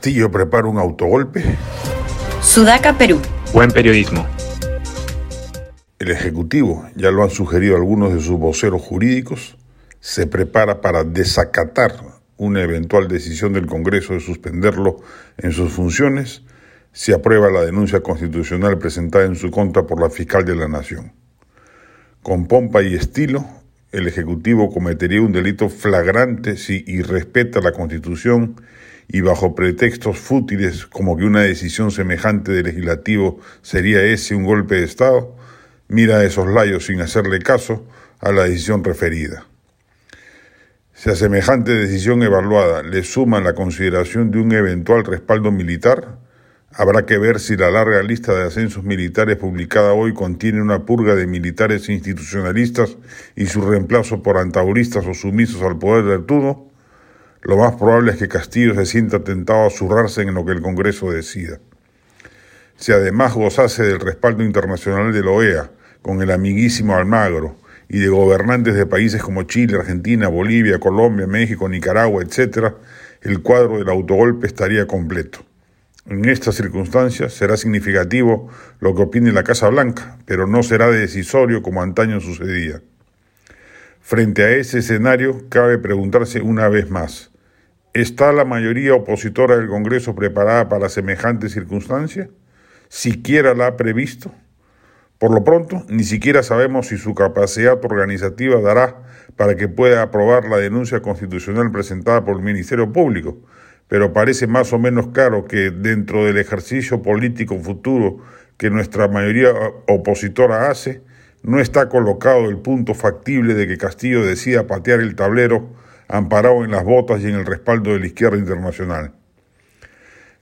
Castillo prepara un autogolpe. Sudaca, Perú. Buen periodismo. El Ejecutivo, ya lo han sugerido algunos de sus voceros jurídicos, se prepara para desacatar una eventual decisión del Congreso de suspenderlo en sus funciones si aprueba la denuncia constitucional presentada en su contra por la fiscal de la Nación. Con pompa y estilo, el Ejecutivo cometería un delito flagrante si irrespeta la Constitución y bajo pretextos fútiles como que una decisión semejante del legislativo sería ese un golpe de Estado, mira a esos layos sin hacerle caso a la decisión referida. Si a semejante decisión evaluada le suman la consideración de un eventual respaldo militar, habrá que ver si la larga lista de ascensos militares publicada hoy contiene una purga de militares institucionalistas y su reemplazo por antauristas o sumisos al poder del tudo, lo más probable es que Castillo se sienta tentado a zurrarse en lo que el Congreso decida. Si además gozase del respaldo internacional de la OEA, con el amiguísimo Almagro, y de gobernantes de países como Chile, Argentina, Bolivia, Colombia, México, Nicaragua, etc., el cuadro del autogolpe estaría completo. En estas circunstancias será significativo lo que opine la Casa Blanca, pero no será decisorio como antaño sucedía. Frente a ese escenario, cabe preguntarse una vez más, ¿está la mayoría opositora del Congreso preparada para semejante circunstancia? ¿Siquiera la ha previsto? Por lo pronto, ni siquiera sabemos si su capacidad organizativa dará para que pueda aprobar la denuncia constitucional presentada por el Ministerio Público, pero parece más o menos claro que dentro del ejercicio político futuro que nuestra mayoría opositora hace, no está colocado el punto factible de que Castillo decida patear el tablero amparado en las botas y en el respaldo de la izquierda internacional.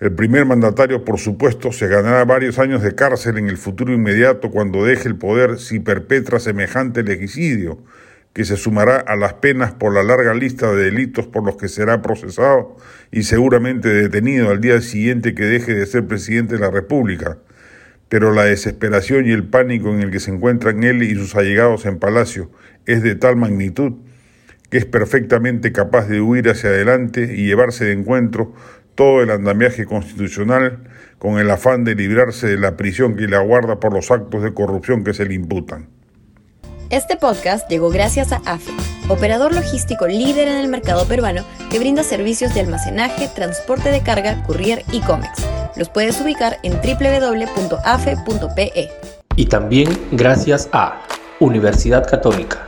El primer mandatario, por supuesto, se ganará varios años de cárcel en el futuro inmediato cuando deje el poder si perpetra semejante legicidio, que se sumará a las penas por la larga lista de delitos por los que será procesado y seguramente detenido al día siguiente que deje de ser presidente de la República, pero la desesperación y el pánico en el que se encuentran él y sus allegados en Palacio es de tal magnitud que es perfectamente capaz de huir hacia adelante y llevarse de encuentro todo el andamiaje constitucional con el afán de librarse de la prisión que le aguarda por los actos de corrupción que se le imputan. Este podcast llegó gracias a AFE, operador logístico líder en el mercado peruano que brinda servicios de almacenaje, transporte de carga, courier y cómics los puedes ubicar en www.afe.pe. Y también gracias a Universidad Católica,